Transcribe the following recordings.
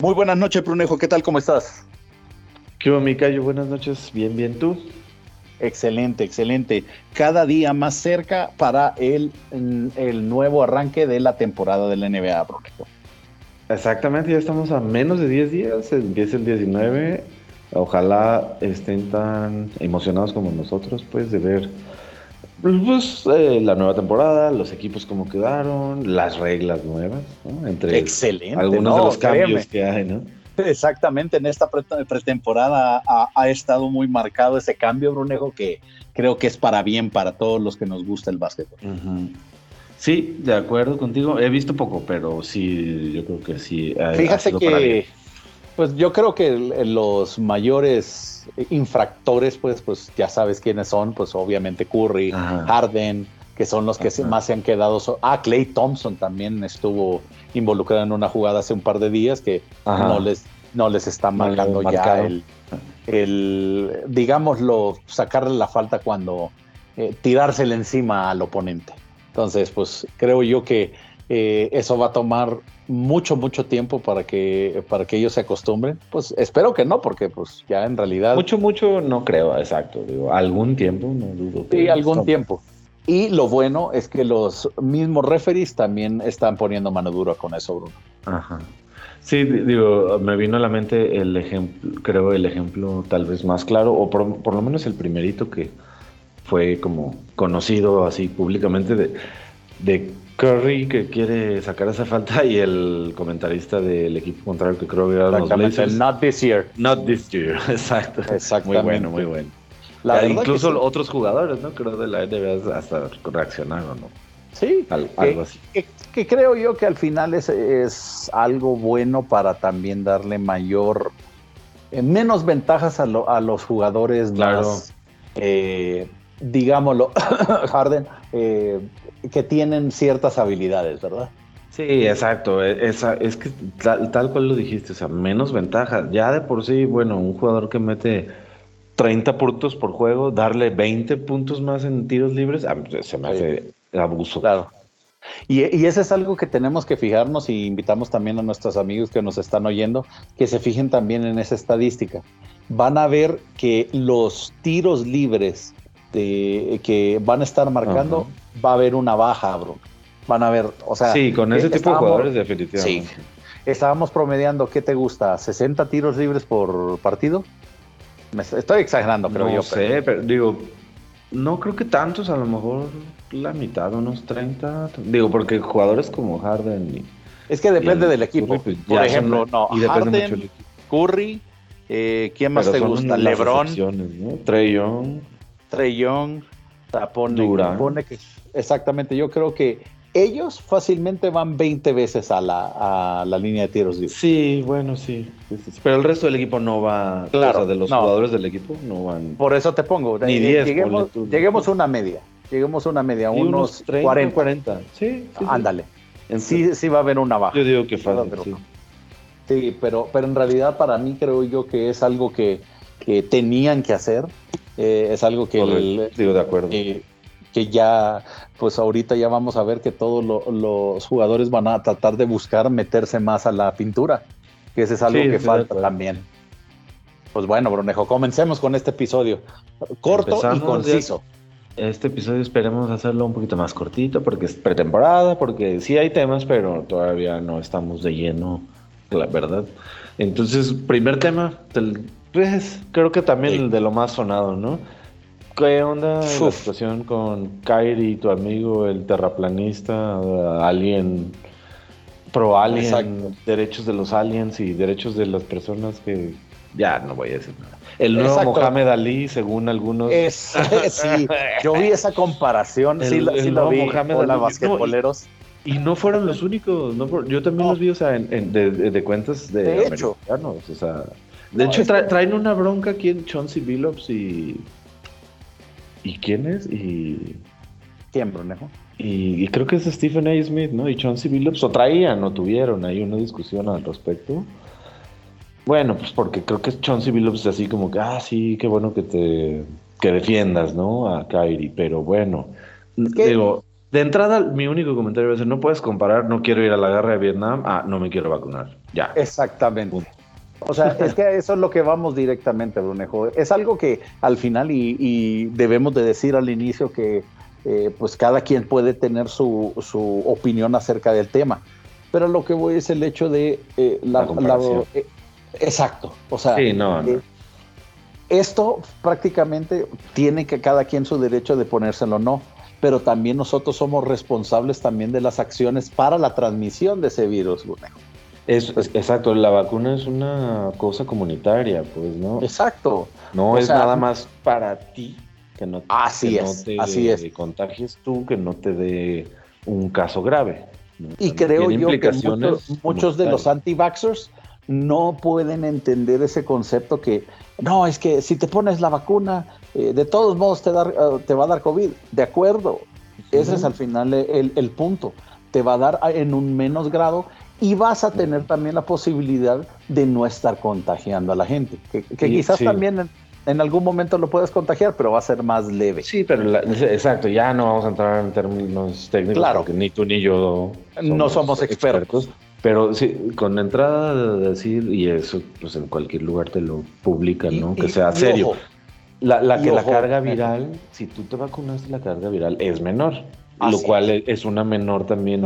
Muy buenas noches, Prunejo. ¿Qué tal? ¿Cómo estás? ¿Qué hubo, Micayo? Buenas noches. Bien, bien. ¿Tú? Excelente, excelente. Cada día más cerca para el, el nuevo arranque de la temporada del NBA, Prunejo. Exactamente, ya estamos a menos de 10 días. Empieza el 19. Ojalá estén tan emocionados como nosotros, pues, de ver pues, eh, la nueva temporada, los equipos como quedaron, las reglas nuevas, ¿no? Entre Excelente, algunos de los cambios que hay, ¿no? Exactamente, en esta pretemporada ha, estado muy marcado ese cambio, Brunejo, que creo que es para bien para todos los que nos gusta el básquetbol. Sí, de acuerdo contigo. He visto poco, pero sí, yo creo que sí. Fíjate que, pues yo creo que los mayores infractores, pues, pues ya sabes quiénes son, pues obviamente Curry, Harden, que son los que más se han quedado. ah, Clay Thompson también estuvo involucrado en una jugada hace un par de días que no les, no les está marcando ya el, el, digámoslo, sacarle la falta cuando eh, tirársele encima al oponente. Entonces, pues creo yo que eh, eso va a tomar mucho, mucho tiempo para que, para que ellos se acostumbren. Pues espero que no, porque pues ya en realidad... Mucho, mucho no creo, exacto. Digo, algún tiempo, no dudo. Sí, algún tiempo. Y lo bueno es que los mismos referees también están poniendo mano dura con eso, Bruno. Ajá. Sí, digo, me vino a la mente el ejemplo, creo el ejemplo tal vez más claro, o por, por lo menos el primerito que fue como conocido así públicamente de, de Curry que quiere sacar esa falta y el comentarista del equipo contrario que creo que era los Blazers. Not this year. Not this year, exacto. Muy bueno, muy bueno. incluso otros jugadores, ¿no? Creo de la NBA hasta reaccionaron, ¿no? Sí, algo así. Que, creo yo que al final es, es algo bueno para también darle mayor, eh, menos ventajas a, a, los jugadores más, eh, digámoslo, Harden, eh, que tienen ciertas habilidades, ¿verdad? Sí, exacto. E, es que tal, cual lo dijiste, o sea, menos ventaja. Ya de por sí, bueno, un jugador que mete 30 puntos por juego, darle 20 puntos más en tiros libres, se me hace abuso. Claro. Y, y ese es algo que tenemos que fijarnos y invitamos también a nuestros amigos que nos están oyendo que se fijen también en esa estadística. Van a ver que los tiros libres de, que van a estar marcando va a haber una baja, bro. Van a ver, o sea. Sí, con ese tipo de jugadores, definitivamente. Sí. Estábamos promediando, ¿qué te gusta? ¿60 tiros libres por partido? estoy exagerando, creo yo. No sé, pero digo, no creo que tantos, a lo mejor la mitad, unos 30. Digo, porque jugadores como Harden y. Es que depende del equipo. Pues, por ejemplo, no. Y Harden, Curry, eh, ¿quién más te gusta? LeBron. Trey Young. Trey Young, pone, que exactamente, yo creo que ellos fácilmente van 20 veces a la, a la línea de tiros Sí, bueno, sí, Pero el resto del equipo no va. Claro. de los jugadores del equipo no van. Por eso te pongo. Ni 10. Lleguemos, a una media. Lleguemos a una media. unos, 30, 40. Sí. Ándale. Sí, sí va a haber una baja. Yo digo que fácil. sí. sí, pero, pero en realidad para mí creo yo que es algo que, que tenían que hacer eh, es algo que, digo de acuerdo. que ya, pues ahorita ya vamos a ver que todos los jugadores van a tratar de buscar meterse más a la pintura, que ese es algo que falta también. Pues bueno, Brunejo, comencemos con este episodio. Corto y conciso. Este episodio esperemos hacerlo un poquito más cortito porque es pretemporada, porque sí hay temas, pero todavía no estamos de lleno, la verdad. Entonces, primer tema, pues creo que también el de lo más sonado, ¿no? ¿Qué onda la situación con Kyrie, tu amigo, el terraplanista, alien, pro alien, derechos de los aliens y derechos de las personas que ya no voy a decir nada. El nuevo Mohamed Ali, según algunos. sí, yo vi esa comparación, sí, lo vi Mohamed Ali. basquetboleros. y, no fueron los únicos, yo también los vi, o sea, en, de, cuentas de, de hecho. o sea, de hecho, traen una bronca aquí en Chauncey Billups y. ¿Y quién es? Y. ¿Quién, Brunejo? Y, creo que es Stephen A. Smith, ¿no? Y Chauncey Billups, o traían, o tuvieron ahí una discusión al respecto. Bueno, pues porque creo que Chauncey Billups es así como que, ah, sí, qué bueno que te que defiendas, ¿no? A Kyrie, pero bueno, digo, De entrada, mi único comentario va a ser, no puedes comparar, no quiero ir a la guerra de Vietnam, ah, no me quiero vacunar. Ya. Exactamente. O sea, es que eso es lo que vamos directamente, Brunejo. Es algo que al final, y, debemos de decir al inicio que eh, pues cada quien puede tener su, su, opinión acerca del tema. Pero lo que voy es el hecho de eh, la, eh, exacto. O sea, esto prácticamente tiene que cada quien su derecho de ponérselo o no pero también nosotros somos responsables también de las acciones para la transmisión de ese virus, Brunejo. Es, exacto, la vacuna es una cosa comunitaria, pues, ¿no? Exacto. No es nada más para ti que no, así te así es. contagies tú, que no te dé un caso grave. Y creo yo que muchos, de los anti-vaxxers no pueden entender ese concepto que, no, es que si te pones la vacuna, eh, de todos modos te, eh, te va a dar COVID. De acuerdo, ese es al final el, el punto. Te va a dar en un menos grado y vas a tener también la posibilidad de no estar contagiando a la gente, que, quizás también en, algún momento lo puedes contagiar, pero va a ser más leve. Sí, pero exacto, ya no vamos a entrar en términos técnicos, claro. porque ni tú ni yo no somos expertos. Pero sí, con entrada de decir, y eso pues en cualquier lugar te lo publican, ¿no? que sea serio. la, que la carga viral, si tú te vacunaste, la carga viral es menor lo cual es. una menor también.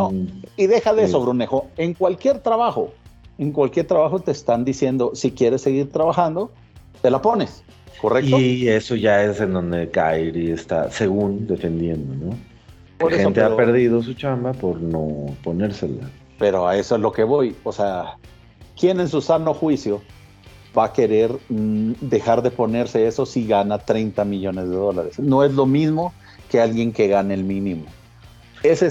Y deja de eso, Brunejo. En cualquier trabajo, en cualquier trabajo te están diciendo, si quieres seguir trabajando, te la pones, ¿correcto? Y eso ya es en donde Kairi está, según defendiendo, ¿no? Por La gente ha perdido su chamba por no ponérsela. Pero a eso es lo que voy. O sea, ¿quién en su sano juicio va a querer mm, dejar de ponerse eso si gana 30 millones de dólares? No es lo mismo que alguien que gane el mínimo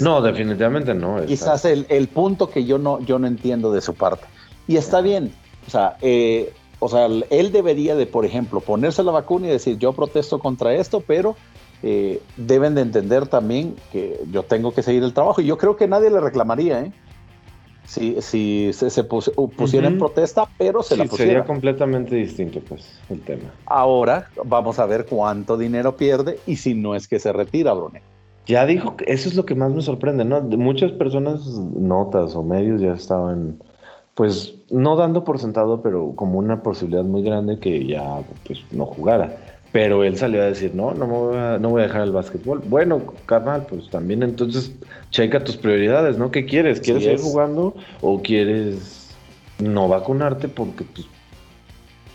no, definitivamente no. Quizás el, el, punto que yo no, yo no entiendo de su parte. Y está bien. O sea, eh, o sea, él debería de, por ejemplo, ponerse la vacuna y decir, yo protesto contra esto, pero eh, deben de entender también que yo tengo que seguir el trabajo. Y yo creo que nadie le reclamaría, ¿eh? Si, si se, pusiera en protesta, pero se la pusiera. Sería completamente distinto, pues, el tema. Ahora vamos a ver cuánto dinero pierde y si no es que se retira, Brune. Ya dijo que eso es lo que más me sorprende, ¿no? Muchas personas, notas o medios ya estaban, pues, no dando por sentado, pero como una posibilidad muy grande que ya, pues, no jugara. Pero él salió a decir, no, no, voy a, no voy a dejar el básquetbol. Bueno, carnal, pues también entonces checa tus prioridades, ¿no? ¿Qué quieres? ¿Quieres seguir jugando o quieres no vacunarte porque, pues,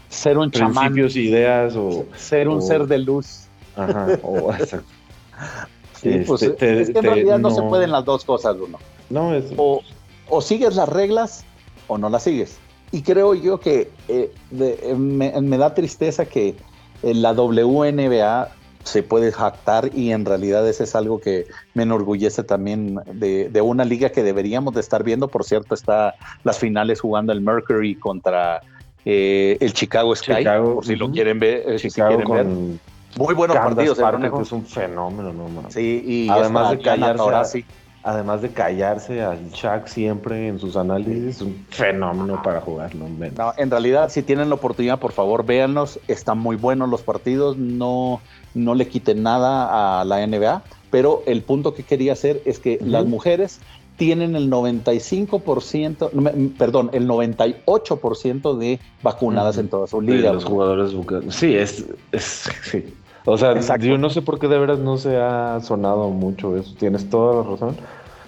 ser un principios, ideas o... Ser un ser de luz. Ajá, o... Sí, pues es que en realidad no, se pueden las dos cosas, uno. No, es... o, o, sigues las reglas o no las sigues. Y creo yo que eh, eh, me, da tristeza que la WNBA se puede jactar y en realidad ese es algo que me enorgullece también de, de, una liga que deberíamos de estar viendo. Por cierto, está las finales jugando el Mercury contra eh, el Chicago Sky, por si lo quieren ver. Chicago con... Muy buenos partidos. es un fenómeno, no Sí, y además de callarse, además de callarse al Shaq siempre en sus análisis, es un fenómeno para jugar, no, en realidad, si tienen la oportunidad, por favor, véanlos. Están muy buenos los partidos, no, no le quiten nada a la NBA. Pero el punto que quería hacer es que las mujeres tienen el 95%, perdón, el 98% de vacunadas en toda su liga. los jugadores, sí, es, sí. O sea, yo no sé por qué de veras no se ha sonado mucho eso. Tienes toda la razón.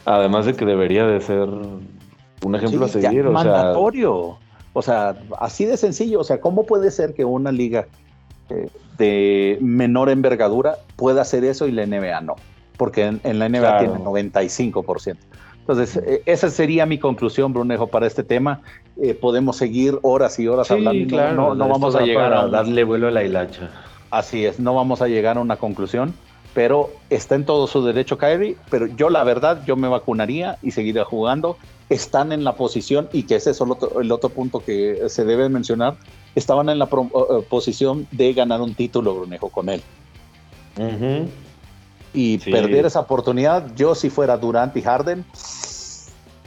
Además de que debería de ser un ejemplo a seguir. o mandatorio. O sea, así de sencillo. O sea, ¿cómo puede ser que una liga eh, de menor envergadura pueda hacer eso y la NBA no? Porque en, la NBA tiene 95%. Entonces, eh, esa sería mi conclusión, Brunejo, para este tema. Eh, podemos seguir horas y horas hablando. Claro, no, vamos a llegar a darle vuelo a la hilacha. Así es, no vamos a llegar a una conclusión, pero está en todo su derecho Kyrie, pero yo la verdad, yo me vacunaría y seguiría jugando. Están en la posición, y que ese es el otro, el otro punto que se debe mencionar, estaban en la eh, posición de ganar un título, Brunejo, con él. Y perder esa oportunidad, yo si fuera Durant y Harden,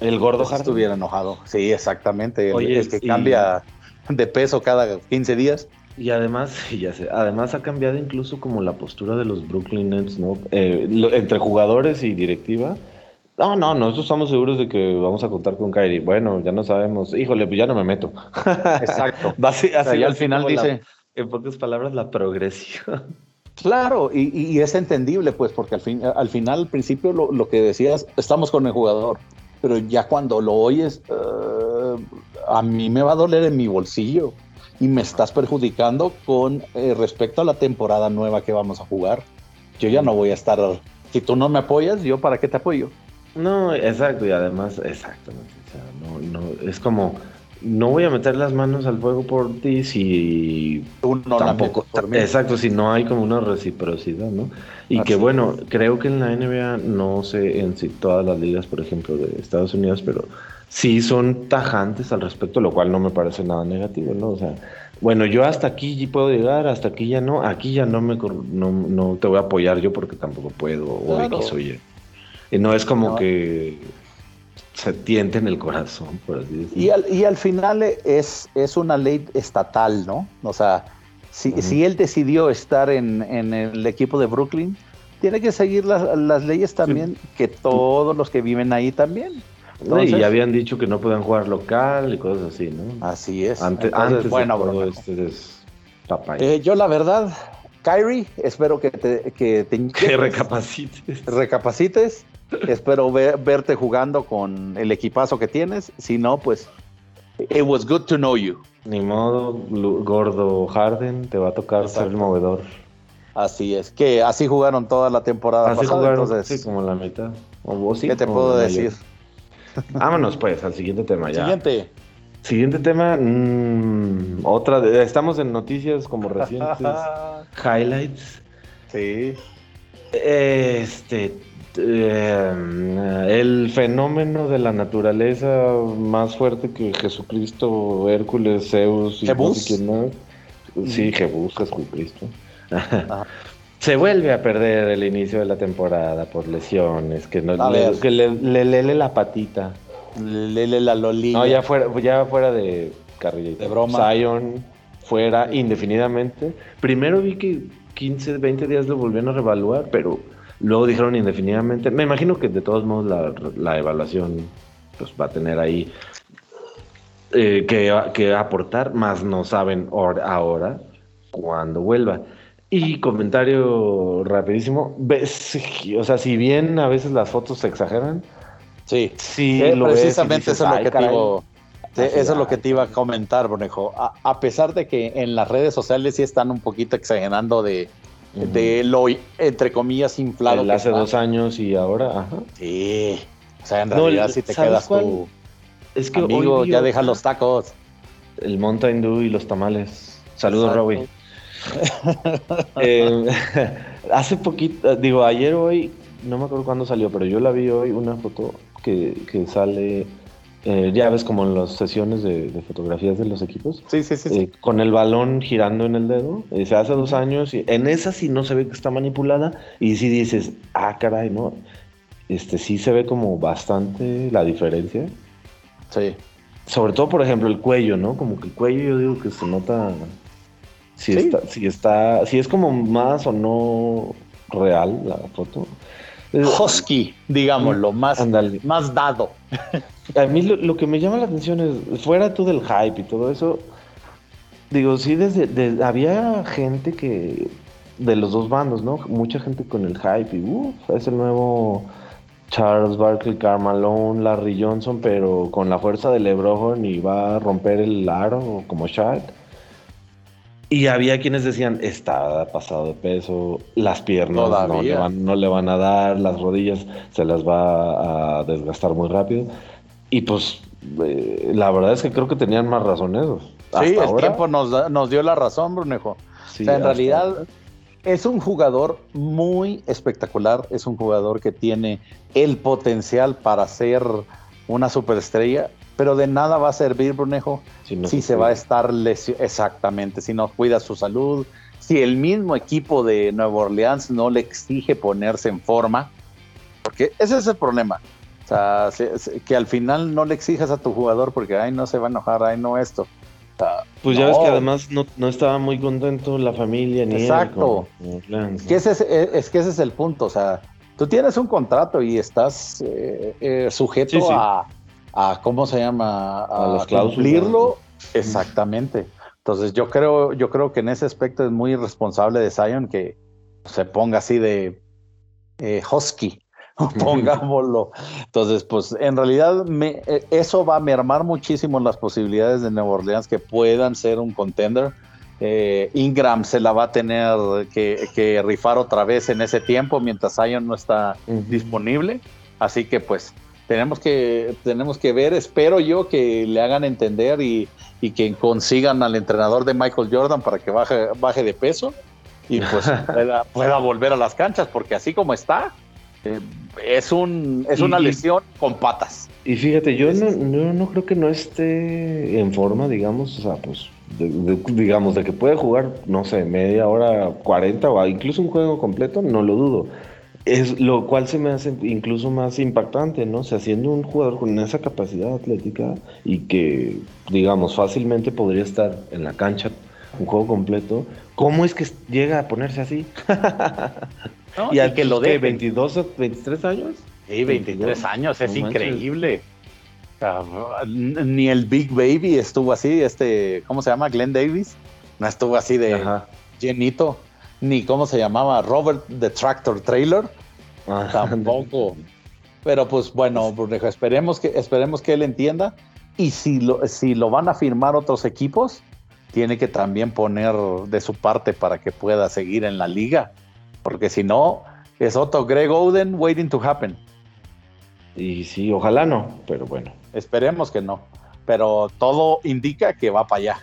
el gordo pues estuviera enojado. Sí, exactamente. El, que cambia de peso cada 15 días. Y además, ya sé, además ha cambiado incluso como la postura de los Brooklyn Nets, ¿no? Eh, entre jugadores y directiva. No, no, nosotros estamos seguros de que vamos a contar con Kyrie. Bueno, ya no sabemos. Híjole, pues ya no me meto. Exacto. así, y al final dice... en pocas palabras, la progresión. Claro, y, es entendible, pues, porque al, fin, al final, al principio, lo, que decías, estamos con el jugador, pero ya cuando lo oyes, eh, a mí me va a doler en mi bolsillo y me estás perjudicando con eh, respecto a la temporada nueva que vamos a jugar. Yo ya no voy a estar, si tú no me apoyas, yo para qué te apoyo. No, exacto, y además, exactamente, no, no, es como, no voy a meter las manos al fuego por ti si tú no tampoco, exacto, si no hay como una reciprocidad, ¿no? Y que bueno, creo que en la NBA, no sé en si todas las ligas, por ejemplo, de Estados Unidos, pero sí son tajantes al respecto, lo cual no me parece nada negativo, ¿no? O sea, bueno, yo hasta aquí puedo llegar, hasta aquí ya no, aquí ya no me no, no te voy a apoyar yo porque tampoco puedo, o X o Y. Y no es como que se tiente en el corazón, por así decirlo. Y al, y al final es, es una ley estatal, ¿no? O sea, si, si él decidió estar en, en, el equipo de Brooklyn, tiene que seguir las, las leyes también que todos los que viven ahí también y habían dicho que no puedan jugar local y cosas así, ¿no? Así es. Antes, bueno, de este es eh, yo la verdad, Kyrie, espero que te que, que recapacites. Recapacites. Espero verte jugando con el equipazo que tienes. Si no, pues it was good to know you. Ni modo, gordo Harden, te va a tocar ser el movedor. Así es, que así jugaron toda la temporada así Jugaron, entonces, sí, como la mitad. O ¿Qué te puedo decir? Vámonos pues al siguiente tema ya. Siguiente. Siguiente tema, mm, otra, de, estamos en noticias como recientes, highlights. Sí. Este, eh, el fenómeno de la naturaleza más fuerte que Jesucristo, Hércules, Zeus y no sé. Sí, Jebus, Jesucristo se vuelve a perder el inicio de la temporada por lesiones, que, no, le, que le, la patita. Le la lolita. No, ya fuera, ya fuera de carrilla. De broma. Zion fuera indefinidamente. Primero vi que 15, 20 días lo volvieron a revaluar, pero luego dijeron indefinidamente. Me imagino que de todos modos la, la evaluación pues, va a tener ahí eh, que, que, aportar, más no saben ahora cuándo vuelva. Y comentario rapidísimo, ves, o sea, si bien a veces las fotos se exageran, sí, sí, precisamente eso, es lo que te iba, eso es lo que te iba a comentar, Bonejo. A, pesar de que en las redes sociales sí están un poquito exagerando de, de lo, entre comillas, inflado. hace dos años y ahora, ajá. Sí, o sea, en realidad si te quedas tú, es que amigo, ya deja los tacos. El Mountain Dew y los tamales. Saludos, Robbie. Eh, hace poquito, digo, ayer hoy, no me acuerdo cuándo salió, pero yo la vi hoy, una foto que, sale, eh, ya ves como en las sesiones de, fotografías de los equipos. Sí, sí, sí, eh, Con el balón girando en el dedo. se hace dos años y en esa sí no se ve que está manipulada y sí dices, ah, caray, ¿no? Este sí se ve como bastante la diferencia. Sí. Sobre todo, por ejemplo, el cuello, ¿no? Como que el cuello yo digo que se nota si, está, si está, si es como más o no real la foto. Husky, digámoslo, más, más dado. A mí lo, que me llama la atención es, fuera todo el hype y todo eso, digo, sí, desde, había gente que, de los dos bandos, ¿no? Mucha gente con el hype y, uff, es el nuevo Charles Barkley, Carmalone, Larry Johnson, pero con la fuerza de LeBron y va a romper el aro como Shaq. Y había quienes decían, está pasado de peso, las piernas no le, van, a dar, las rodillas se las va a desgastar muy rápido. Y pues eh, la verdad es que creo que tenían más razones. Sí, el tiempo nos, nos, dio la razón, Brunejo. en realidad es un jugador muy espectacular, es un jugador que tiene el potencial para ser una superestrella, pero de nada va a servir, Brunejo, si, se, va a estar lesionado. Exactamente, si no cuida su salud, si el mismo equipo de Nueva Orleans no le exige ponerse en forma, porque ese es el problema. Sea, que al final no le exijas a tu jugador porque, ay, no se va a enojar, ay, no esto. pues ya ves que además no, estaba muy contento la familia ni Exacto. es, que ese es, es, que ese es el punto. O sea, tú tienes un contrato y estás eh, eh, sujeto A, a, ¿cómo se llama? A, cumplirlo. Exactamente. Entonces yo creo, yo creo que en ese aspecto es muy irresponsable de Zion que se ponga así de eh, husky, pongámoslo. Entonces, pues en realidad me, eh, eso va a mermar muchísimo las posibilidades de Nueva Orleans que puedan ser un contender. Eh, Ingram se la va a tener que, rifar otra vez en ese tiempo mientras Zion no está disponible. Así que pues tenemos que, tenemos que ver, espero yo que le hagan entender y, que consigan al entrenador de Michael Jordan para que baje, baje de peso y pues pueda, volver a las canchas, porque así como está, eh, es, un, es una lesión con patas. Y fíjate, yo no, no, creo que no esté en forma, digamos, o sea, pues, digamos, de que puede jugar, no sé, media hora, 40 o incluso un juego completo, no lo dudo. Es lo cual se me hace incluso más impactante, ¿no? O sea, siendo un jugador con esa capacidad atlética y que, digamos, fácilmente podría estar en la cancha un juego completo, ¿cómo es que llega a ponerse así? y al que lo de 22 23 años. Sí, 23 años, es increíble. ni el Big Baby estuvo así, este, ¿cómo se llama? Glenn Davis, no estuvo así de llenito, ni cómo se llamaba Robert the Tractor Trailer, tampoco. Pero pues bueno, esperemos que, esperemos que él entienda. Y si lo, si lo van a firmar otros equipos, tiene que también poner de su parte para que pueda seguir en la liga, porque si no, es otro Greg Oden waiting to happen. Y sí, ojalá no, pero bueno. Esperemos que no, pero todo indica que va para allá.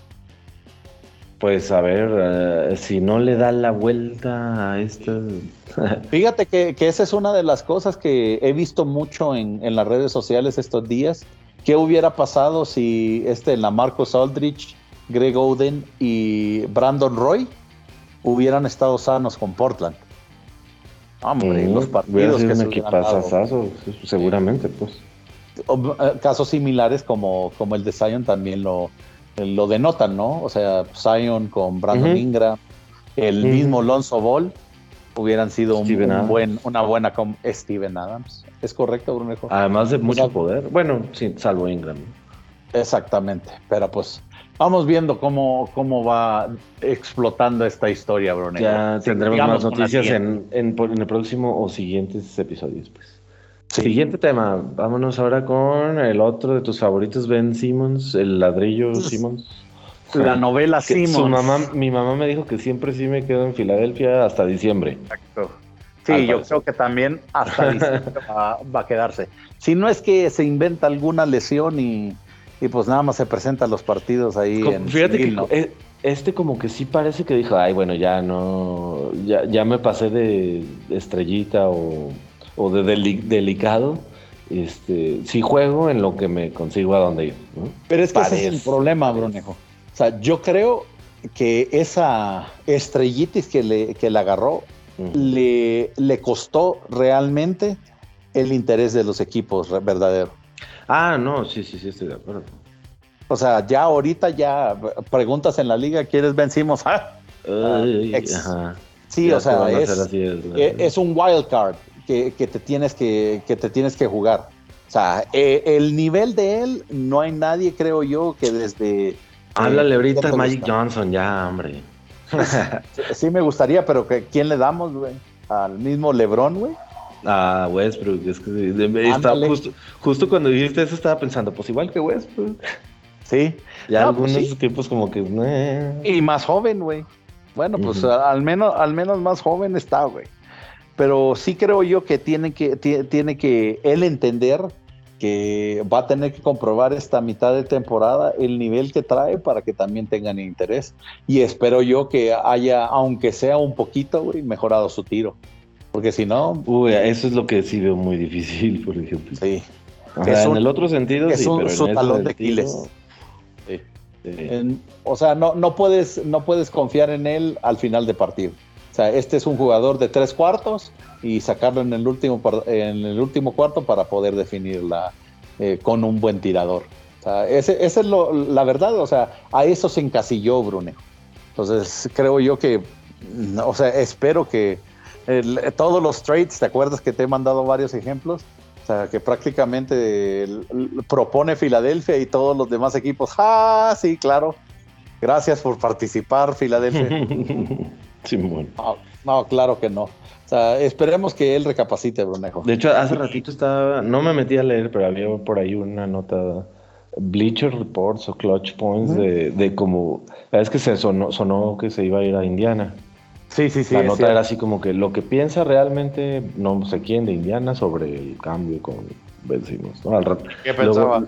Pues a ver, eh, si no le da la vuelta a esto. Fíjate que, esa es una de las cosas que he visto mucho en, en las redes sociales estos días. ¿Qué hubiera pasado si este, la Marcos Aldrich Greg Oden y Brandon Roy hubieran estado sanos con Portland. Hombre, los partidos que se pasasazo, seguramente, pues. Eh, casos similares como, como el de Zion también lo, lo denotan, ¿no? O sea, Zion con Brandon Ingram, el mismo Lonzo Ball hubieran sido un, buen, una buena con Steven Adams. ¿Es correcto, Brunejo? Además de mucho poder. Bueno, sí, salvo Ingram. Exactamente, pero pues vamos viendo cómo, cómo va explotando esta historia, Brunel. Ya tendremos más noticias en, el próximo o siguientes episodios, pues. Siguiente tema, vámonos ahora con el otro de tus favoritos, Ben Simmons, el ladrillo Simmons. La novela Simmons. Su mamá, mi mamá me dijo que siempre sí me quedo en Filadelfia hasta diciembre. Exacto. Sí, yo creo que también hasta diciembre va, a quedarse. Si no es que se inventa alguna lesión y, y pues nada más se presentan los partidos ahí. en fíjate que e, este como que sí parece que dijo, ay, bueno, ya no, ya, ya me pasé de estrellita o, de delicado. Este, sí juego en lo que me consigo a dónde ir. Pero es que ese es el problema, Brunejo. O sea, yo creo que esa estrellitis que le, que le agarró le, le costó realmente el interés de los equipos verdadero. Ah, no, sí, sí, sí, estoy de acuerdo. O sea, ya ahorita ya preguntas en la liga, ¿quieres vencimos? Ah, Sí, o sea, e, es, un wild card que, te tienes que, que, te tienes que jugar. O sea, e, el nivel de él, no hay nadie, creo yo, que desde... Háblale ahorita Magic Johnson, ya, hombre. sí, me gustaría, pero ¿quién le damos, güey? ¿Al mismo LeBron, güey? A Westbrook. Es que justo, cuando dijiste eso estaba pensando, pues igual que Westbrook. Sí. Ya pues algunos tipos como que. Y más joven, güey. Bueno, pues al menos, al menos más joven está, güey. Pero sí creo yo que tiene que, tiene que él entender que va a tener que comprobar esta mitad de temporada el nivel que trae para que también tengan interés. Y espero yo que haya, aunque sea un poquito, güey, mejorado su tiro. Porque si no. Uy, eso es lo que sí veo muy difícil, por ejemplo. Sí. en el otro sentido, es sí, un, pero su talón de Aquiles. o sea, no, no, puedes, no puedes confiar en él al final de partido. O sea, este es un jugador de tres cuartos y sacarlo en el último, en el último cuarto para poder definirla eh, con un buen tirador. O sea, ese, esa es lo, la verdad, o sea, a eso se encasilló Brunejo. Entonces, creo yo que, o sea, espero que todos los trades, ¿te acuerdas que te he mandado varios ejemplos? O sea, que prácticamente propone Filadelfia y todos los demás equipos, ah, sí, claro, gracias por participar, Filadelfia. sí, bueno. no, claro que no. O sea, esperemos que él recapacite, Brunejo. De hecho, hace ratito estaba, no me metí a leer, pero había por ahí una nota Bleacher Reports o Clutch Points de, de como, es que se sonó, sonó que se iba a ir a Indiana. Sí, sí, sí. La nota era así como que lo que piensa realmente no sé quién de Indiana sobre el cambio con vencinos. ¿no? Al rato. ¿Qué pensaba?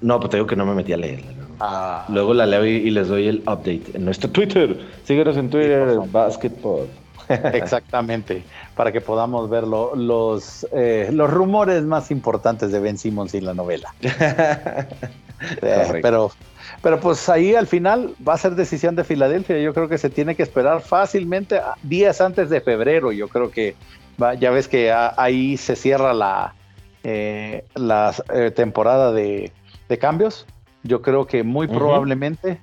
no, pues te digo que no me metí a leerla. Ah. Luego la leo y, les doy el update en nuestro Twitter. Síguenos en Twitter, Basketball. Exactamente, para que podamos ver los, eh, los rumores más importantes de Ben Simmons y la novela. Eh, pero, pero pues ahí al final va a ser decisión de Filadelfia. Yo creo que se tiene que esperar fácilmente días antes de febrero. Yo creo que ya ves que ahí se cierra la, eh, la temporada de, de, cambios. Yo creo que muy probablemente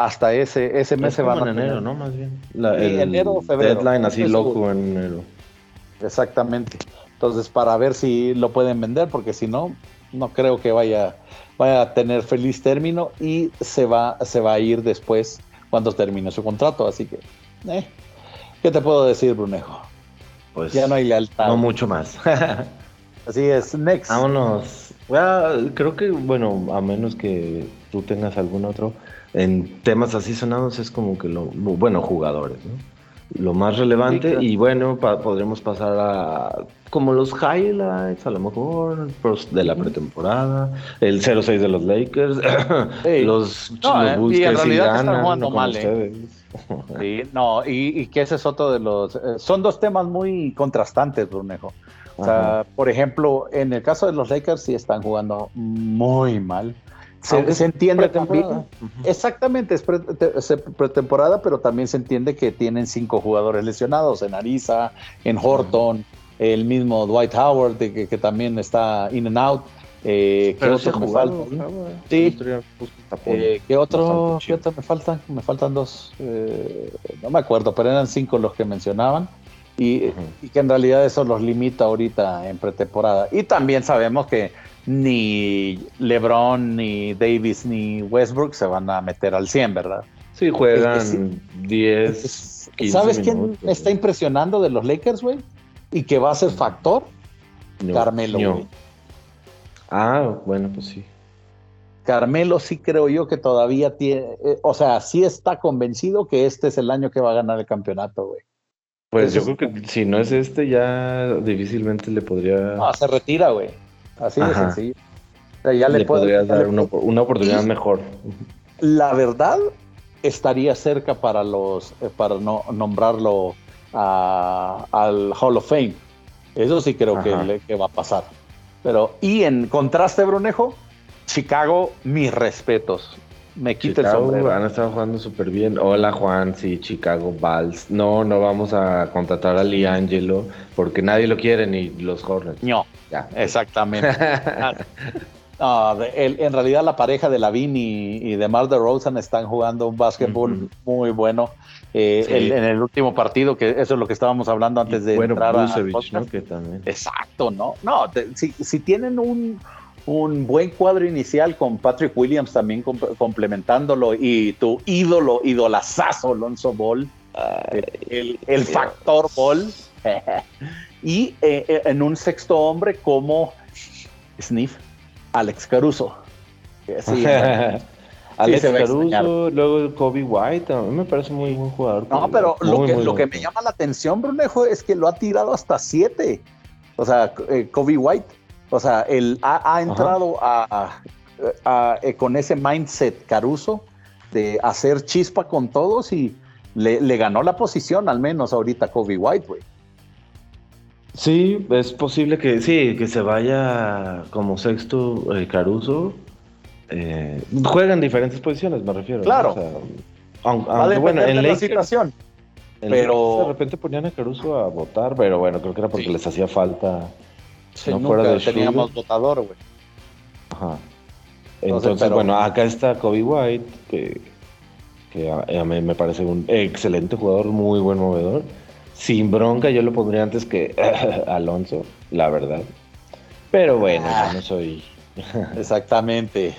hasta ese, ese mes se van a en enero, ¿no? Más bien. el enero o febrero. Deadline así loco en enero. Exactamente. Entonces, para ver si lo pueden vender, porque si no, no creo que vaya, vaya a tener feliz término y se va, se va a ir después cuando termine su contrato. Así que, eh, ¿qué te puedo decir, Brunejo? Pues ya no hay lealtad. No mucho más. Así es, next. Vámonos. creo que, bueno, a menos que tú tengas algún otro en temas así sonados es como que lo, bueno, jugadores, ¿no? Lo más relevante y bueno, podremos pasar a como los highlights a lo mejor de la pretemporada, el 0-6 de los Lakers, los, no, los Bulls y en realidad están jugando mal, ¿eh? sí, no, y, que ese es otro de los... Eh, son dos temas muy contrastantes, Brunejo. O sea, por ejemplo, en el caso de los Lakers sí están jugando muy mal. Se, entiende también. Exactamente, es pretemporada, pero también se entiende que tienen cinco jugadores lesionados en Arisa, en Horton, el mismo Dwight Howard, que, que, también está in and out. Eh, ¿Qué otro me falta? Sí. Eh, ¿Qué otro, me faltan? Me faltan dos. Eh, no me acuerdo, pero eran cinco los que mencionaban. Y, y, que en realidad eso los limita ahorita en pretemporada. Y también sabemos que ni LeBron, ni Davis, ni Westbrook se van a meter al 100, ¿verdad? Sí, juegan 10. ¿Sabes quién está impresionando de los Lakers, güey? Y que va a ser factor. Carmelo. Ah, bueno, pues sí. Carmelo sí creo yo que todavía tiene, eh, o sea, sí está convencido que este es el año que va a ganar el campeonato, güey. Pues yo creo que si no es este, ya difícilmente le podría. No, se retira, güey. Así de sencillo. ya le, podrías dar una, oportunidad mejor. La verdad, estaría cerca para los eh, para no, nombrarlo al Hall of Fame. Eso sí creo que, que, va a pasar. Pero, y en contraste, Brunejo, Chicago, mis respetos me quita el sombrero. Han estado jugando súper bien. Hola Juan, sí, Chicago Bulls. No, no vamos a contratar a Liangelo porque nadie lo quiere ni los Hornets. No, ya. exactamente. en realidad la pareja de Lavin y, y de Mar de Rosen están jugando un básquetbol muy bueno. Eh, en el último partido, que eso es lo que estábamos hablando antes de entrar a... ¿no? Que también. Exacto, ¿no? No, si, si tienen un un buen cuadro inicial con Patrick Williams también complementándolo y tu ídolo, idolazazo, Alonso Ball, el, factor Ball, y eh, eh, en un sexto hombre como Sniff, Alex Caruso. Alex Caruso, luego Kobe White, a mí me parece muy buen jugador. No, pero lo, que, lo que me llama la atención, Brunejo, es que lo ha tirado hasta siete. O sea, eh, Kobe White o sea, él ha, entrado a, eh, con ese mindset Caruso de hacer chispa con todos y le, ganó la posición al menos ahorita Kobe White, güey. Sí, es posible que sí, que se vaya como sexto eh, Caruso. Eh, juega en diferentes posiciones, me refiero. Claro. aunque, bueno, en la situación. pero de repente ponían a Caruso a votar, pero bueno, creo que era porque les hacía falta no fuera de teníamos votador, güey. Ajá. Entonces, bueno, acá está Kobe White, que, que a, mí me parece un excelente jugador, muy buen movedor. Sin bronca, yo lo pondría antes que Alonso, la verdad. Pero bueno, yo no soy. Exactamente.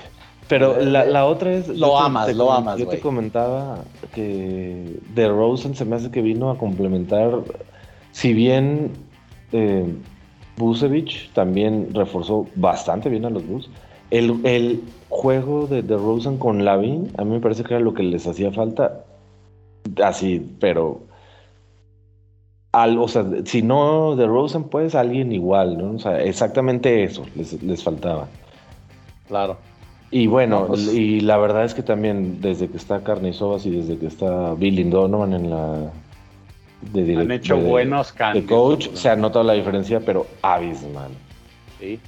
Pero la, la, otra es. Lo amas, lo amas. Yo te comentaba que de Rosen se me hace que vino a complementar. Si bien eh, también reforzó bastante bien a los Bulls. El, el juego de, de Rosen con Lavin, a mí me parece que era lo que les hacía falta. Así, pero al, o sea, si no de Rosen, pues alguien igual, ¿no? O sea, exactamente eso les, les faltaba. Claro. Y bueno, pues y la verdad es que también desde que está Carnizovas y desde que está Billy Donovan en la de Han hecho buenos cambios. De coach se ha notado la diferencia, pero abismal. Sí.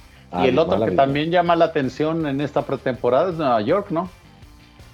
y el otro que también llama la atención en esta pretemporada es Nueva York, ¿no?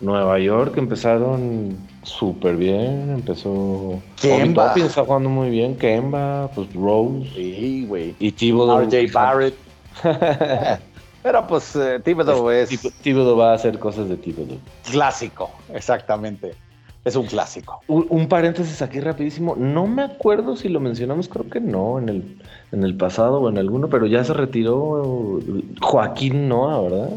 Nueva York empezaron súper bien, empezó... Kemba. está jugando muy bien, Kemba, pues Rose. Sí, güey. Y Thibodeau. RJ Barrett. Pero pues eh, Thibodeau es... Thibodeau va a hacer cosas de Thibodeau. Clásico, exactamente. Es un clásico. Un, paréntesis aquí rapidísimo. No me acuerdo si lo mencionamos, creo que no, en el, en el pasado o en alguno, pero ya se retiró Joaquín Noah, ¿verdad?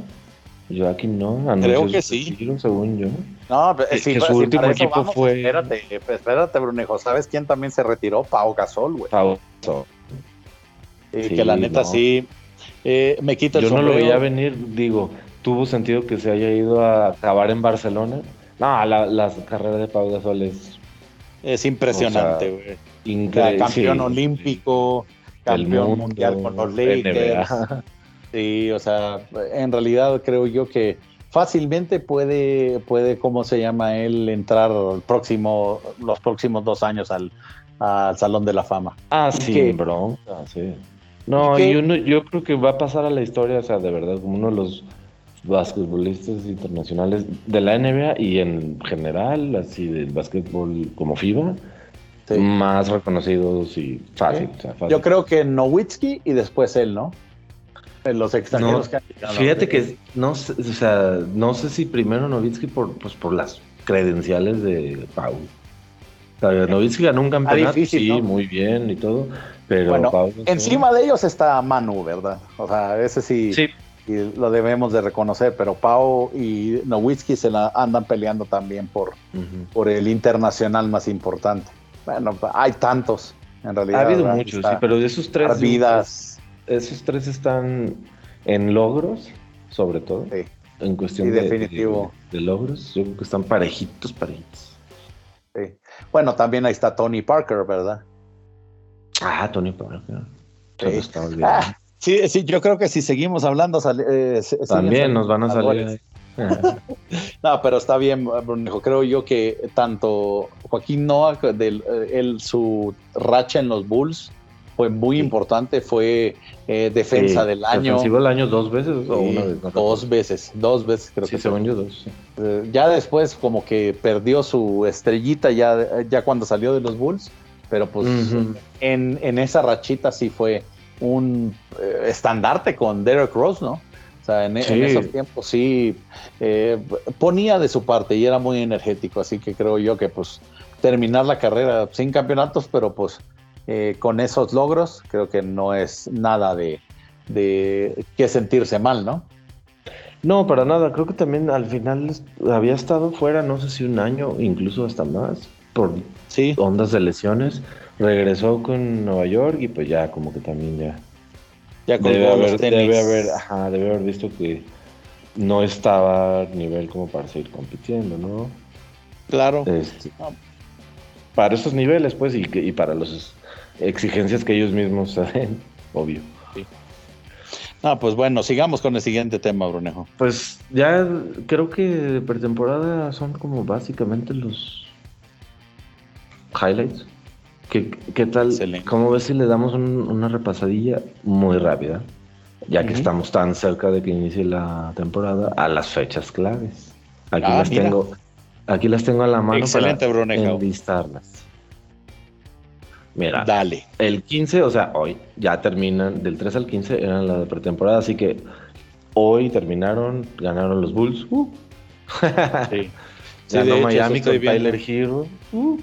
Joaquín Noah. Creo que sí. según yo. No, pero, sí, su último equipo fue... Espérate, espérate, Brunejo. ¿Sabes quién también se retiró? Pau Gasol, güey. Pau Gasol. que la neta sí... Eh, me quito el Yo no lo veía venir, digo, tuvo sentido que se haya ido a acabar en Barcelona no, la, carrera de Pau Gasol es... Es impresionante, güey. increíble. Campeón olímpico, campeón mundial con los Lakers. Sí, o sea, en realidad creo yo que fácilmente puede, puede, ¿cómo se llama él? Entrar el próximo, los próximos dos años al, Salón de la Fama. Ah, sí, bro. sí. No, yo, no, yo creo que va a pasar a la historia, o sea, de verdad, como uno de los basquetbolistas internacionales de la NBA y en general, así del básquetbol como FIBA, más reconocidos y fácil, Yo creo que Nowitzki y después él, ¿no? Los extranjeros que han Fíjate que no, o sea, no sé si primero Nowitzki por, pues, por las credenciales de Pau. O Nowitzki ganó un campeonato, sí, muy bien y todo, pero bueno, encima de ellos está Manu, ¿verdad? O sea, ese sí. Sí, y lo debemos de reconocer, pero Pau y Nowitzki se la andan peleando también por, por el internacional más importante. Bueno, hay tantos, en realidad. Ha habido muchos, sí, pero de esos tres. Vidas. Esos tres están en logros, sobre todo. Sí. En cuestión de, definitivo. De, logros, yo creo que están parejitos, parejitos. Sí. Bueno, también ahí está Tony Parker, ¿verdad? Ah, Tony Parker. Sí. Sí, sí, yo creo que si seguimos hablando, eh, también nos van a salir. no, pero está bien, Brunejo. Creo yo que tanto Joaquín Noah, del, eh, su racha en los Bulls fue muy importante, fue eh, defensa del año. ¿Defensivo del año dos veces o una vez? dos veces, dos veces creo que. según yo dos. ya después como que perdió su estrellita ya, ya cuando salió de los Bulls, pero pues en, en esa rachita sí fue un eh, estandarte con Derek Rose, ¿no? O sea, en, esos tiempos sí eh, ponía de su parte y era muy energético, así que creo yo que pues terminar la carrera sin campeonatos, pero pues eh, con esos logros creo que no es nada de, de que sentirse mal, ¿no? No, para nada. Creo que también al final había estado fuera, no sé si un año, incluso hasta más, por sí. ondas de lesiones regresó con Nueva York y pues ya como que también ya ya debe haber, debe haber, ajá, debe haber visto que no estaba a nivel como para seguir compitiendo, ¿no? Claro. Este, para esos niveles, pues, y, y para las exigencias que ellos mismos saben, obvio. Sí. Ah, pues bueno, sigamos con el siguiente tema, Brunejo. Pues ya creo que pretemporada son como básicamente los highlights. ¿Qué, tal? ¿Cómo ves si le damos una repasadilla muy rápida? Ya que estamos tan cerca de que inicie la temporada, a las fechas claves. Aquí ah, las tengo, aquí las tengo a la mano Excelente, para enlistarlas. Mira, dale. El 15, o sea, hoy ya terminan, del 3 al 15 eran la de pretemporada, así que Hoy terminaron, ganaron los Bulls. Uh. sí. Ganó Miami con Tyler Hero. Uh.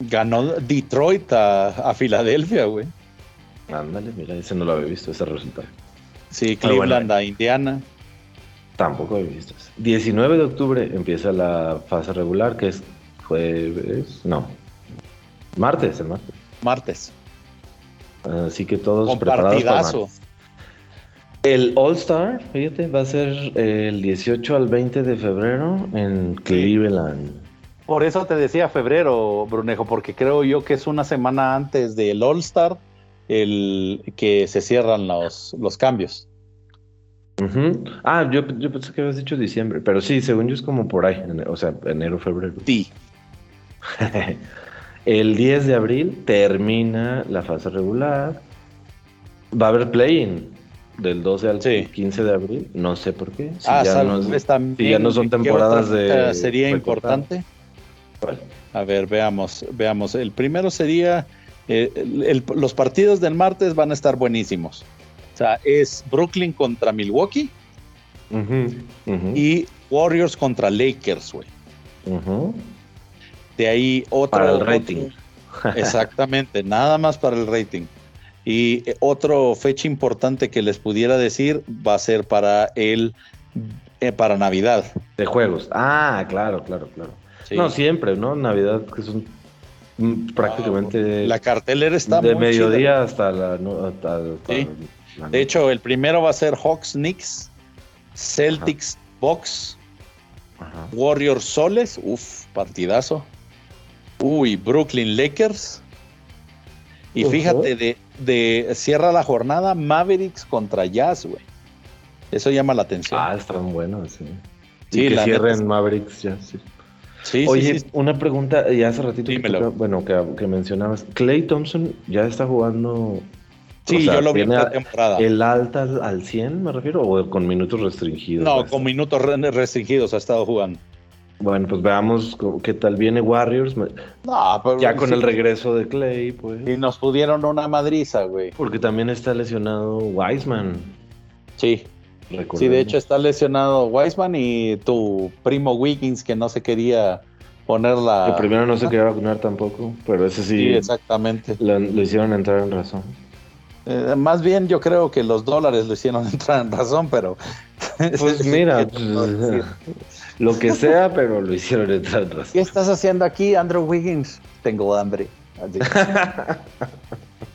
Ganó Detroit a, Filadelfia, güey. Ándale, mira, ese no lo había visto, ese resultado. Sí, Cleveland a Indiana. Tampoco había visto eso. 19 de octubre empieza la fase regular, que es jueves. No. Martes, el martes. Martes. Así que todos preparados para El All Star, fíjate, va a ser el 18 al 20 de febrero en Cleveland. Por eso te decía febrero, Brunejo, porque creo yo que es una semana antes del All Star el que se cierran los, los cambios. Ah, yo, pensé que habías dicho diciembre, pero sí, según yo es como por ahí, o sea, enero, febrero. Sí. el 10 de abril termina la fase regular. Va a haber play-in del 12 al 15 de abril, no sé por qué. Si ah, ya, no, ya no son temporadas de... Sería importante. A ver, veamos, veamos. El primero sería, eh, los partidos del martes van a estar buenísimos. O sea, es Brooklyn contra Milwaukee y Warriors contra Lakers, güey. De ahí otro. Para el rating. exactamente, nada más para el rating. Y eh, otro fecha importante que les pudiera decir va a ser para el eh, para Navidad. De juegos. Ah, claro, claro, claro. No, siempre, ¿no? Navidad, que son mm, prácticamente. la cartelera está de mediodía hasta la. De hecho, el primero va a ser Hawks Knicks, Celtics Box, Warriors Soles, uff, partidazo. Uy, Brooklyn Lakers. Y fíjate, de, de, cierra la jornada Mavericks contra Jazz, güey. Eso llama la atención. Ah, están buenos, sí. Sí, que cierren Mavericks ya, sí. Sí, Oye, una pregunta, ya hace ratito, bueno, que, que, mencionabas, Clay Thompson ya está jugando Sí, yo lo vi en la temporada. ¿El alta al 100 me refiero o con minutos restringidos? No, con minutos restringidos ha estado jugando. Bueno, pues veamos qué tal viene Warriors. No, pero ya con el regreso de Clay, pues. Y nos pudieron una madriza, güey. Porque también está lesionado Wiseman. Sí. Sí, de hecho está lesionado Wiseman y tu primo Wiggins que no se quería poner la. Que primero no se quería vacunar tampoco, pero ese sí. Sí, exactamente. lo hicieron entrar en razón. Eh, más bien yo creo que los dólares lo hicieron entrar en razón, pero... Pues mira, pues, lo que sea, pero lo hicieron entrar en razón. ¿Qué estás haciendo aquí, Andrew Wiggins? Tengo hambre.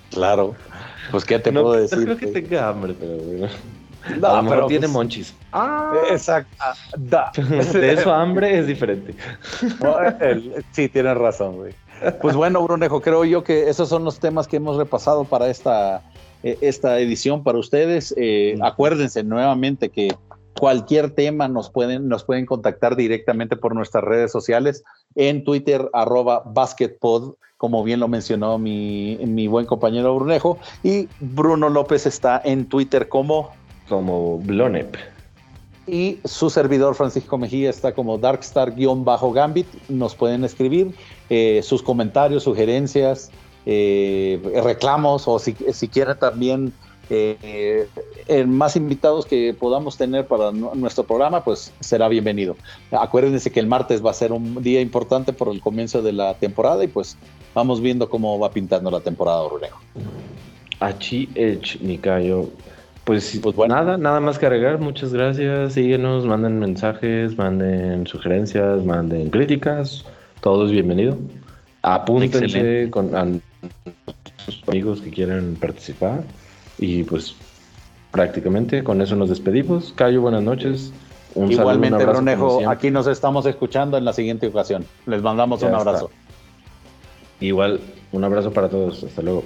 claro. Pues qué te puedo decir. No creo que tenga hambre, pero bueno. No, pero tiene pues, monchis. Ah, exacto. De eso hambre es diferente. sí, tienes razón, güey. Pues bueno, Brunejo, creo yo que esos son los temas que hemos repasado para esta eh, esta edición para ustedes. Eh, acuérdense nuevamente que cualquier tema nos pueden, nos pueden contactar directamente por nuestras redes sociales en Twitter, arroba basketpod, como bien lo mencionó mi, mi buen compañero Brunejo, y Bruno López está en Twitter como... Como Blonep. Y su servidor Francisco Mejía está como Darkstar-Gambit. Nos pueden escribir eh, sus comentarios, sugerencias, eh, reclamos o si, si quieren también eh, más invitados que podamos tener para nuestro programa, pues será bienvenido. Acuérdense que el martes va a ser un día importante por el comienzo de la temporada y pues vamos viendo cómo va pintando la temporada, Rulejo. Achi Ech Nikayo. Pues, pues bueno. nada, nada más que agregar. Muchas gracias. Síguenos, manden mensajes, manden sugerencias, manden críticas. Todo es bienvenido. Apúntense con amigos que quieran participar. Y pues prácticamente con eso nos despedimos. Cayo, buenas noches. Un Igualmente, Brunejo, aquí nos estamos escuchando en la siguiente ocasión. Les mandamos un abrazo. Igual, un abrazo para todos. Hasta luego.